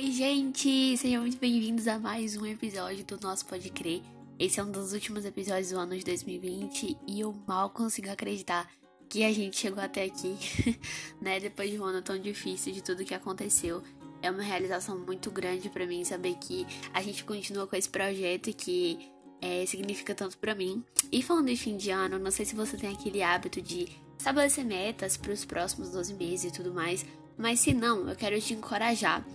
Oi, gente! Sejam muito bem-vindos a mais um episódio do nosso Pode Crer. Esse é um dos últimos episódios do ano de 2020 e eu mal consigo acreditar que a gente chegou até aqui, né? Depois de um ano tão difícil, de tudo que aconteceu. É uma realização muito grande para mim saber que a gente continua com esse projeto que é, significa tanto para mim. E falando de fim de ano, não sei se você tem aquele hábito de estabelecer metas para os próximos 12 meses e tudo mais, mas se não, eu quero te encorajar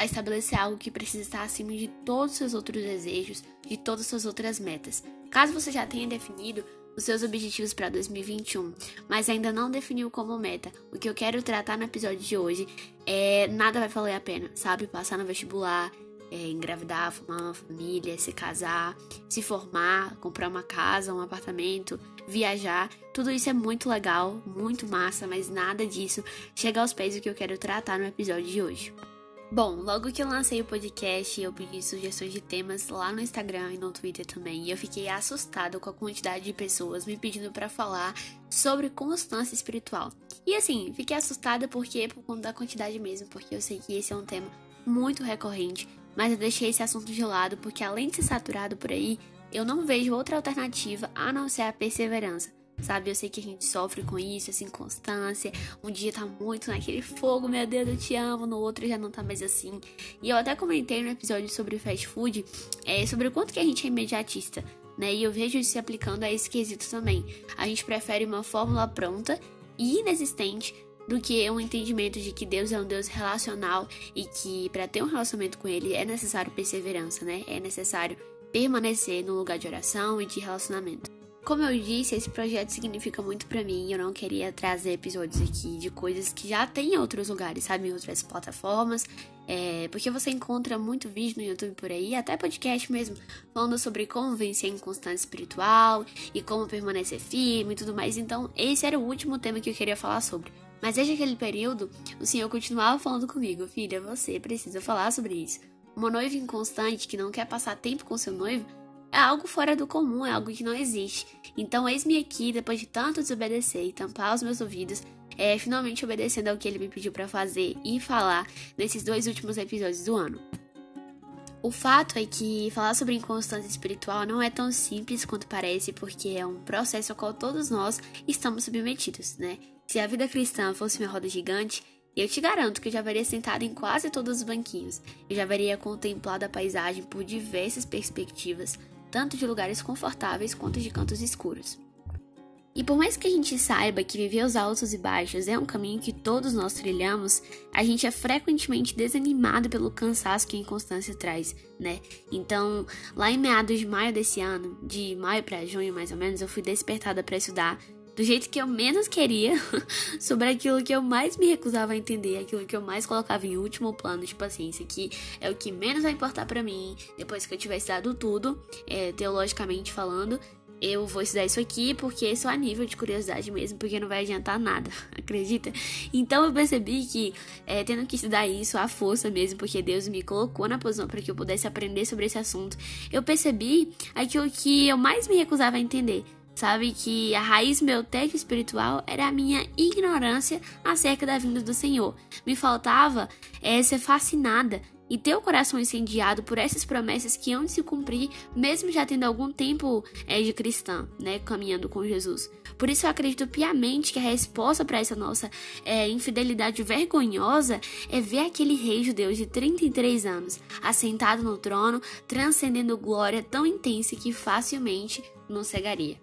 a estabelecer algo que precisa estar acima de todos os seus outros desejos, de todas as suas outras metas. Caso você já tenha definido os seus objetivos para 2021, mas ainda não definiu como meta, o que eu quero tratar no episódio de hoje é nada vai valer a pena, sabe? Passar no vestibular, é, engravidar, formar uma família, se casar, se formar, comprar uma casa, um apartamento, viajar. Tudo isso é muito legal, muito massa, mas nada disso chega aos pés do que eu quero tratar no episódio de hoje. Bom, logo que eu lancei o podcast, eu pedi sugestões de temas lá no Instagram e no Twitter também, e eu fiquei assustada com a quantidade de pessoas me pedindo para falar sobre constância espiritual. E assim, fiquei assustada porque por conta da quantidade mesmo, porque eu sei que esse é um tema muito recorrente, mas eu deixei esse assunto de lado porque além de ser saturado por aí, eu não vejo outra alternativa a não ser a perseverança sabe? Eu sei que a gente sofre com isso, essa inconstância. Um dia tá muito naquele fogo, meu Deus, eu te amo, no outro já não tá mais assim. E eu até comentei no episódio sobre fast food, é, sobre o quanto que a gente é imediatista, né? E eu vejo isso se aplicando a esse quesito também. A gente prefere uma fórmula pronta e inexistente do que um entendimento de que Deus é um Deus relacional e que para ter um relacionamento com ele é necessário perseverança, né? É necessário permanecer no lugar de oração e de relacionamento. Como eu disse, esse projeto significa muito para mim. Eu não queria trazer episódios aqui de coisas que já tem em outros lugares, sabe? Em outras plataformas. É, porque você encontra muito vídeo no YouTube por aí, até podcast mesmo, falando sobre como vencer a inconstância espiritual e como permanecer firme e tudo mais. Então, esse era o último tema que eu queria falar sobre. Mas desde aquele período, o Senhor continuava falando comigo: Filha, você precisa falar sobre isso. Uma noiva inconstante que não quer passar tempo com seu noivo é algo fora do comum, é algo que não existe. Então, eis-me aqui, depois de tanto desobedecer e tampar os meus ouvidos, é, finalmente obedecendo ao que ele me pediu para fazer e falar nesses dois últimos episódios do ano. O fato é que falar sobre inconstância espiritual não é tão simples quanto parece, porque é um processo ao qual todos nós estamos submetidos, né? Se a vida cristã fosse uma roda gigante, eu te garanto que eu já haveria sentado em quase todos os banquinhos. Eu já haveria contemplado a paisagem por diversas perspectivas, tanto de lugares confortáveis quanto de cantos escuros. E por mais que a gente saiba que viver os altos e baixos é um caminho que todos nós trilhamos, a gente é frequentemente desanimado pelo cansaço que a inconstância traz, né? Então, lá em meados de maio desse ano, de maio para junho mais ou menos, eu fui despertada para estudar do jeito que eu menos queria, sobre aquilo que eu mais me recusava a entender, aquilo que eu mais colocava em último plano, tipo assim, isso aqui é o que menos vai importar para mim, depois que eu tiver estudado tudo, é, teologicamente falando, eu vou estudar isso aqui porque é só a nível de curiosidade mesmo, porque não vai adiantar nada, acredita? Então eu percebi que, é, tendo que estudar isso à força mesmo, porque Deus me colocou na posição para que eu pudesse aprender sobre esse assunto, eu percebi aquilo que eu mais me recusava a entender Sabe que a raiz meu técnico espiritual era a minha ignorância acerca da vinda do Senhor. Me faltava é, ser fascinada e ter o coração incendiado por essas promessas que de se cumprir, mesmo já tendo algum tempo é, de cristã, né, caminhando com Jesus. Por isso eu acredito piamente que a resposta para essa nossa é, infidelidade vergonhosa é ver aquele rei judeu de 33 anos, assentado no trono, transcendendo glória tão intensa que facilmente nos cegaria.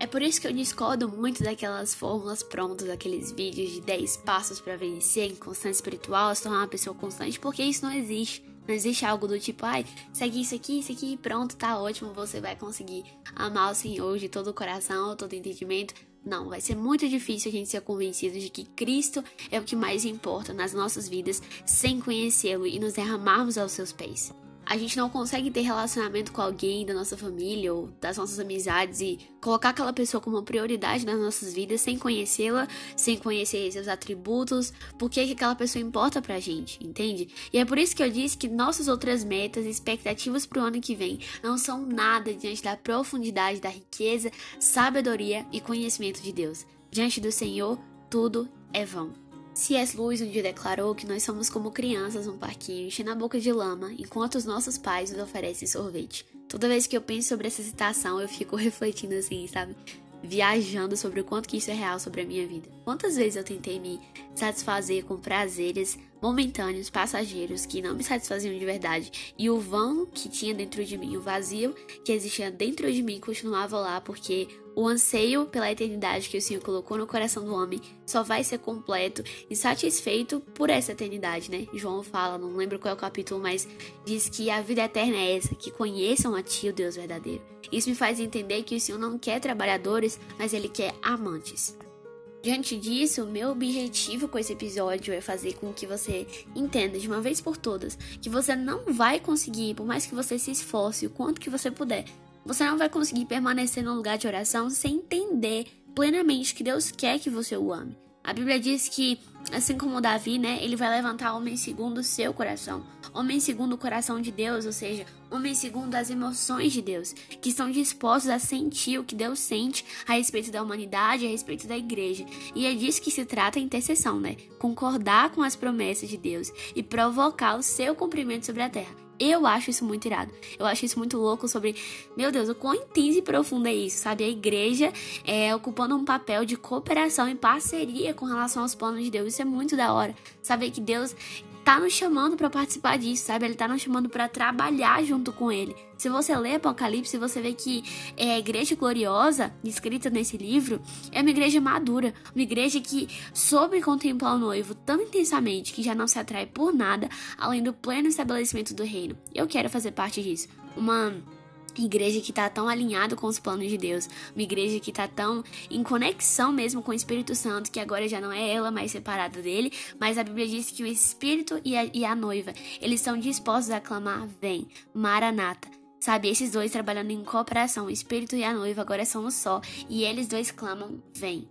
É por isso que eu discordo muito daquelas fórmulas prontas, daqueles vídeos de 10 passos para vencer em constância espiritual, se tornar uma pessoa constante, porque isso não existe. Não existe algo do tipo, ai, segue isso aqui, isso aqui, pronto, tá ótimo, você vai conseguir amar o Senhor de todo o coração, todo o entendimento. Não, vai ser muito difícil a gente ser convencido de que Cristo é o que mais importa nas nossas vidas sem conhecê-lo e nos derramarmos aos seus pés a gente não consegue ter relacionamento com alguém da nossa família ou das nossas amizades e colocar aquela pessoa como prioridade nas nossas vidas sem conhecê-la, sem conhecer seus atributos, porque que aquela pessoa importa pra gente, entende? E é por isso que eu disse que nossas outras metas e expectativas pro ano que vem não são nada diante da profundidade da riqueza, sabedoria e conhecimento de Deus. Diante do Senhor, tudo é vão. C.S. Lewis um dia declarou que nós somos como crianças num parquinho enchendo a boca de lama enquanto os nossos pais nos oferecem sorvete. Toda vez que eu penso sobre essa citação, eu fico refletindo assim, sabe? Viajando sobre o quanto que isso é real sobre a minha vida. Quantas vezes eu tentei me satisfazer com prazeres momentâneos, passageiros, que não me satisfaziam de verdade, e o vão que tinha dentro de mim, o vazio que existia dentro de mim continuava lá, porque o anseio pela eternidade que o Senhor colocou no coração do homem só vai ser completo e satisfeito por essa eternidade, né? João fala, não lembro qual é o capítulo, mas diz que a vida eterna é essa, que conheçam a Ti, o Deus verdadeiro. Isso me faz entender que o Senhor não quer trabalhadores, mas Ele quer amantes. Diante disso, meu objetivo com esse episódio é fazer com que você entenda de uma vez por todas que você não vai conseguir, por mais que você se esforce o quanto que você puder, você não vai conseguir permanecer no lugar de oração sem entender plenamente que Deus quer que você o ame. A Bíblia diz que, assim como Davi, né, ele vai levantar homem segundo o seu coração. Homem segundo o coração de Deus, ou seja, homem segundo as emoções de Deus, que estão dispostos a sentir o que Deus sente a respeito da humanidade, a respeito da igreja. E é disso que se trata a intercessão, né? Concordar com as promessas de Deus e provocar o seu cumprimento sobre a terra. Eu acho isso muito irado. Eu acho isso muito louco sobre, meu Deus, o quão intenso e profundo é isso, sabe? A igreja é ocupando um papel de cooperação e parceria com relação aos planos de Deus. Isso é muito da hora. Saber que Deus tá nos chamando para participar disso, sabe? Ele tá nos chamando para trabalhar junto com ele. Se você lê Apocalipse, você vê que é a igreja gloriosa, descrita nesse livro, é uma igreja madura, uma igreja que soube contemplar o noivo tão intensamente que já não se atrai por nada, além do pleno estabelecimento do reino. Eu quero fazer parte disso. Uma igreja que está tão alinhado com os planos de Deus, uma igreja que está tão em conexão mesmo com o Espírito Santo, que agora já não é ela mais separada dele, mas a Bíblia diz que o Espírito e a, e a noiva, eles estão dispostos a clamar, vem, Maranata. Sabe, esses dois trabalhando em cooperação, o Espírito e a noiva agora são um só, e eles dois clamam, vem.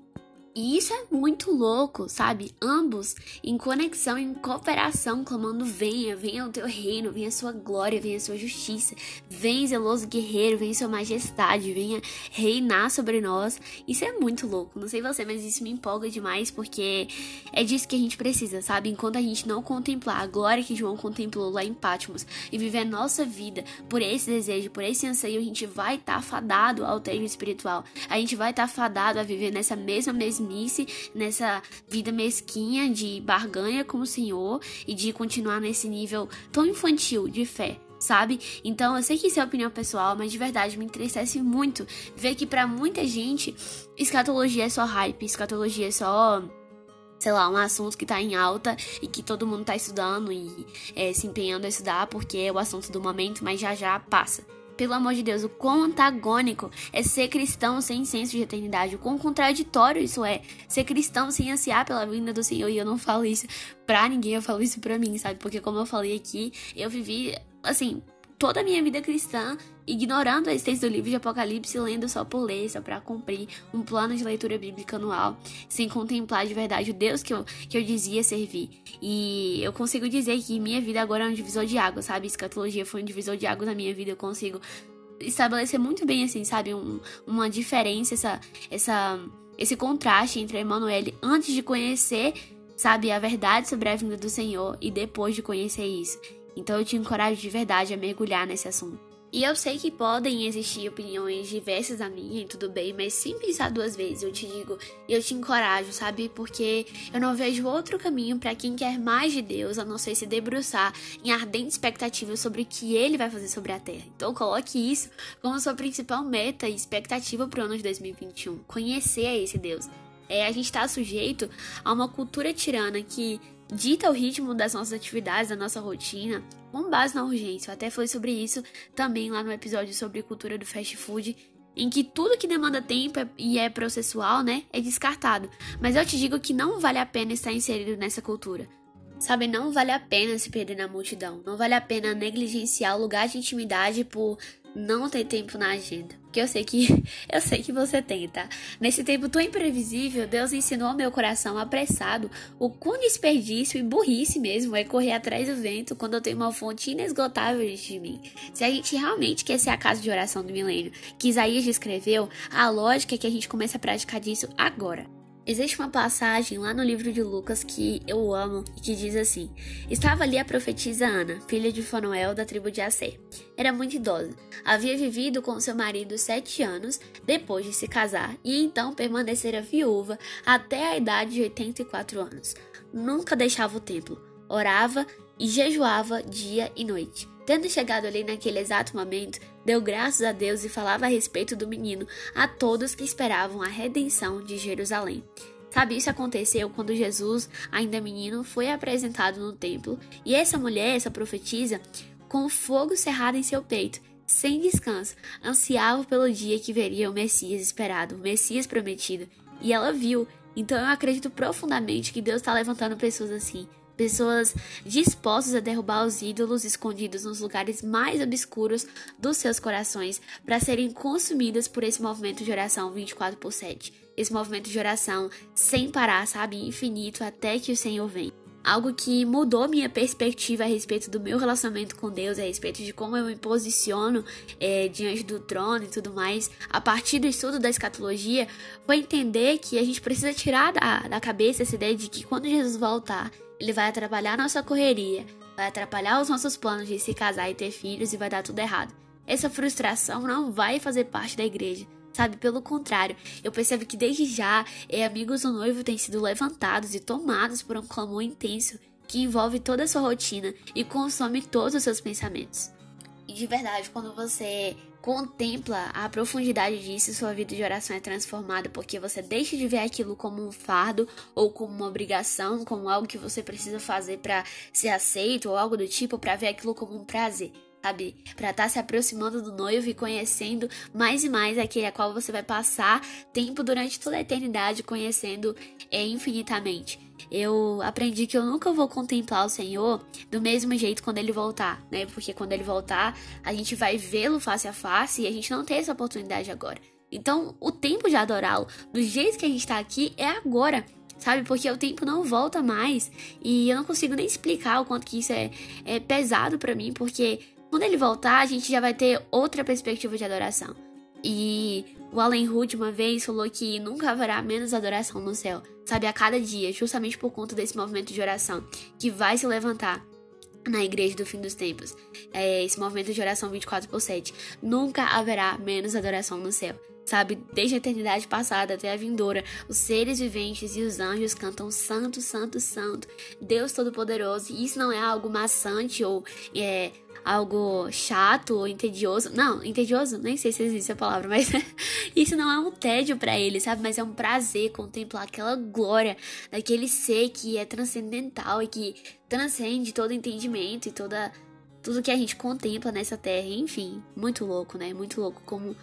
E isso é muito louco, sabe? Ambos em conexão, em cooperação, clamando: venha, venha o teu reino, venha a sua glória, venha a sua justiça, vem zeloso guerreiro, venha sua majestade, venha reinar sobre nós. Isso é muito louco, não sei você, mas isso me empolga demais porque é disso que a gente precisa, sabe? Enquanto a gente não contemplar a glória que João contemplou lá em Patmos e viver a nossa vida por esse desejo, por esse anseio, a gente vai estar tá fadado ao tédio espiritual, a gente vai estar tá fadado a viver nessa mesma mesma nessa vida mesquinha de barganha com o Senhor e de continuar nesse nível tão infantil de fé sabe? Então eu sei que isso é opinião pessoal, mas de verdade me entristece muito ver que para muita gente escatologia é só hype, escatologia é só sei lá, um assunto que tá em alta e que todo mundo tá estudando e é, se empenhando a estudar porque é o assunto do momento, mas já já passa. Pelo amor de Deus, o quão antagônico é ser cristão sem senso de eternidade. O quão contraditório isso é. Ser cristão sem ansiar pela vinda do Senhor. E eu não falo isso pra ninguém, eu falo isso pra mim, sabe? Porque como eu falei aqui, eu vivi, assim, toda a minha vida cristã ignorando a existência do livro de Apocalipse, lendo só por ler, só para cumprir um plano de leitura bíblica anual, sem contemplar de verdade o Deus que eu, que eu dizia servir. E eu consigo dizer que minha vida agora é um divisor de água, sabe? Escatologia foi um divisor de água na minha vida, eu consigo estabelecer muito bem, assim, sabe? Um, uma diferença, essa, essa, esse contraste entre a Emanuele antes de conhecer, sabe, a verdade sobre a vinda do Senhor e depois de conhecer isso. Então eu te encorajo de verdade a mergulhar nesse assunto. E eu sei que podem existir opiniões diversas da minha e tudo bem, mas sem pensar duas vezes, eu te digo, eu te encorajo, sabe? Porque eu não vejo outro caminho para quem quer mais de Deus, a não ser se debruçar em ardente expectativa sobre o que ele vai fazer sobre a terra. Então coloque isso como sua principal meta e expectativa para o ano de 2021, conhecer esse Deus. É, a gente está sujeito a uma cultura tirana que dita o ritmo das nossas atividades, da nossa rotina, com base na urgência. Eu até falei sobre isso também lá no episódio sobre cultura do fast food, em que tudo que demanda tempo e é processual, né, é descartado. Mas eu te digo que não vale a pena estar inserido nessa cultura. Sabe, não vale a pena se perder na multidão. Não vale a pena negligenciar o lugar de intimidade por não ter tempo na agenda. Porque eu sei que eu sei que você tem, tá? Nesse tempo tão imprevisível, Deus ensinou ao meu coração apressado o quão desperdício e burrice mesmo é correr atrás do vento quando eu tenho uma fonte inesgotável diante de mim. Se a gente realmente quer ser a casa de oração do milênio que Isaías descreveu, a lógica é que a gente comece a praticar disso agora. Existe uma passagem lá no livro de Lucas que eu amo e que diz assim: Estava ali a profetisa Ana, filha de Fanuel da tribo de Asser. Era muito idosa. Havia vivido com seu marido sete anos depois de se casar e então permanecera viúva até a idade de 84 anos. Nunca deixava o templo, orava e jejuava dia e noite. Tendo chegado ali naquele exato momento, deu graças a Deus e falava a respeito do menino a todos que esperavam a redenção de Jerusalém. Sabe, isso aconteceu quando Jesus, ainda menino, foi apresentado no templo e essa mulher, essa profetisa, com fogo cerrado em seu peito, sem descanso, ansiava pelo dia que veria o Messias esperado, o Messias prometido. E ela viu. Então eu acredito profundamente que Deus está levantando pessoas assim, pessoas dispostas a derrubar os ídolos escondidos nos lugares mais obscuros dos seus corações para serem consumidas por esse movimento de oração 24 por 7. Esse movimento de oração sem parar, sabe, infinito até que o Senhor venha. Algo que mudou minha perspectiva a respeito do meu relacionamento com Deus, a respeito de como eu me posiciono é, diante do trono e tudo mais, a partir do estudo da escatologia, foi entender que a gente precisa tirar da, da cabeça essa ideia de que quando Jesus voltar, ele vai atrapalhar nossa correria, vai atrapalhar os nossos planos de se casar e ter filhos e vai dar tudo errado. Essa frustração não vai fazer parte da igreja, sabe? Pelo contrário, eu percebo que desde já é, amigos do noivo têm sido levantados e tomados por um clamor intenso que envolve toda a sua rotina e consome todos os seus pensamentos. E de verdade, quando você contempla a profundidade disso, sua vida de oração é transformada porque você deixa de ver aquilo como um fardo ou como uma obrigação, como algo que você precisa fazer para ser aceito ou algo do tipo, para ver aquilo como um prazer sabe? Para estar tá se aproximando do noivo e conhecendo mais e mais aquele a qual você vai passar tempo durante toda a eternidade conhecendo é, infinitamente eu aprendi que eu nunca vou contemplar o Senhor do mesmo jeito quando ele voltar, né? Porque quando ele voltar, a gente vai vê-lo face a face e a gente não tem essa oportunidade agora. Então, o tempo de adorá-lo, do jeito que a gente tá aqui, é agora sabe? Porque o tempo não volta mais e eu não consigo nem explicar o quanto que isso é, é pesado para mim, porque quando ele voltar, a gente já vai ter outra perspectiva de adoração. E o Allen Hood uma vez falou que nunca haverá menos adoração no céu, sabe, a cada dia, justamente por conta desse movimento de oração que vai se levantar na igreja do fim dos tempos. É, esse movimento de oração 24 por 7. Nunca haverá menos adoração no céu. Sabe, desde a eternidade passada até a vindoura, os seres viventes e os anjos cantam Santo, Santo, Santo, Deus Todo-Poderoso. E isso não é algo maçante ou é, algo chato ou entedioso. Não, entedioso, nem sei se existe a palavra, mas isso não é um tédio para ele, sabe? Mas é um prazer contemplar aquela glória daquele ser que é transcendental e que transcende todo entendimento e toda tudo que a gente contempla nessa terra. Enfim, muito louco, né? Muito louco como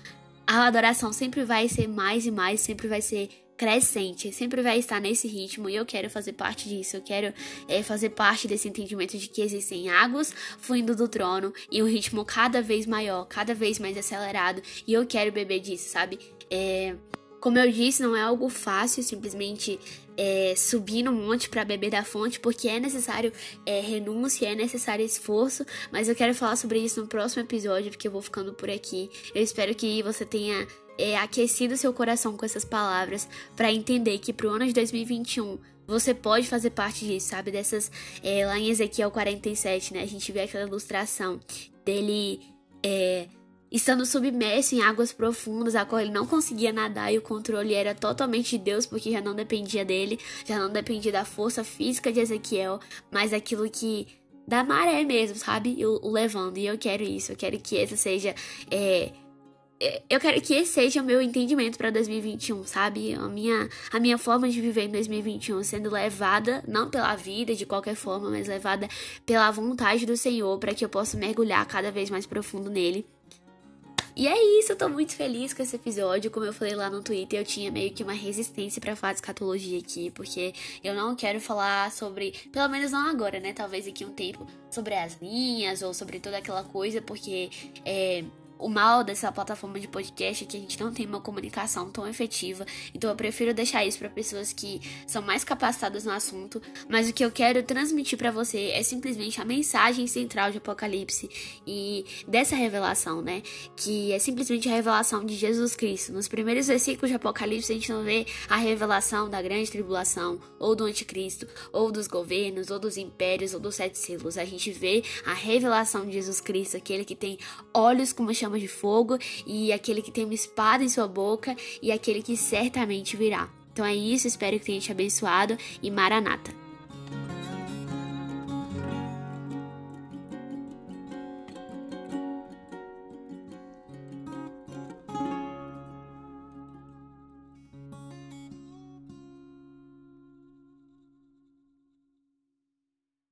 a adoração sempre vai ser mais e mais, sempre vai ser crescente, sempre vai estar nesse ritmo e eu quero fazer parte disso. Eu quero é, fazer parte desse entendimento de que existem águas fluindo do trono e um ritmo cada vez maior, cada vez mais acelerado e eu quero beber disso, sabe? É, como eu disse, não é algo fácil simplesmente é, subir no monte para beber da fonte, porque é necessário é, renúncia, é necessário esforço. Mas eu quero falar sobre isso no próximo episódio, porque eu vou ficando por aqui. Eu espero que você tenha é, aquecido seu coração com essas palavras para entender que pro ano de 2021 você pode fazer parte disso, sabe? Dessas. É, lá em Ezequiel 47, né? A gente vê aquela ilustração dele é, estando submerso em águas profundas, a qual ele não conseguia nadar e o controle era totalmente de Deus, porque já não dependia dele, já não dependia da força física de Ezequiel, mas aquilo que. da maré mesmo, sabe? O, o levando. E eu quero isso, eu quero que essa seja. É, eu quero que esse seja o meu entendimento para 2021, sabe? A minha, a minha forma de viver em 2021 sendo levada, não pela vida de qualquer forma, mas levada pela vontade do Senhor para que eu possa mergulhar cada vez mais profundo nele. E é isso, eu tô muito feliz com esse episódio. Como eu falei lá no Twitter, eu tinha meio que uma resistência para falar de escatologia aqui, porque eu não quero falar sobre, pelo menos não agora, né? Talvez aqui um tempo, sobre as linhas ou sobre toda aquela coisa, porque é o mal dessa plataforma de podcast é que a gente não tem uma comunicação tão efetiva, então eu prefiro deixar isso para pessoas que são mais capacitadas no assunto, mas o que eu quero transmitir para você é simplesmente a mensagem central de Apocalipse e dessa revelação, né? Que é simplesmente a revelação de Jesus Cristo. Nos primeiros versículos de Apocalipse a gente não vê a revelação da grande tribulação, ou do anticristo, ou dos governos, ou dos impérios, ou dos sete selos. A gente vê a revelação de Jesus Cristo, aquele que tem olhos como chama de fogo, e aquele que tem uma espada em sua boca, e aquele que certamente virá. Então é isso, espero que tenha te abençoado e Maranata.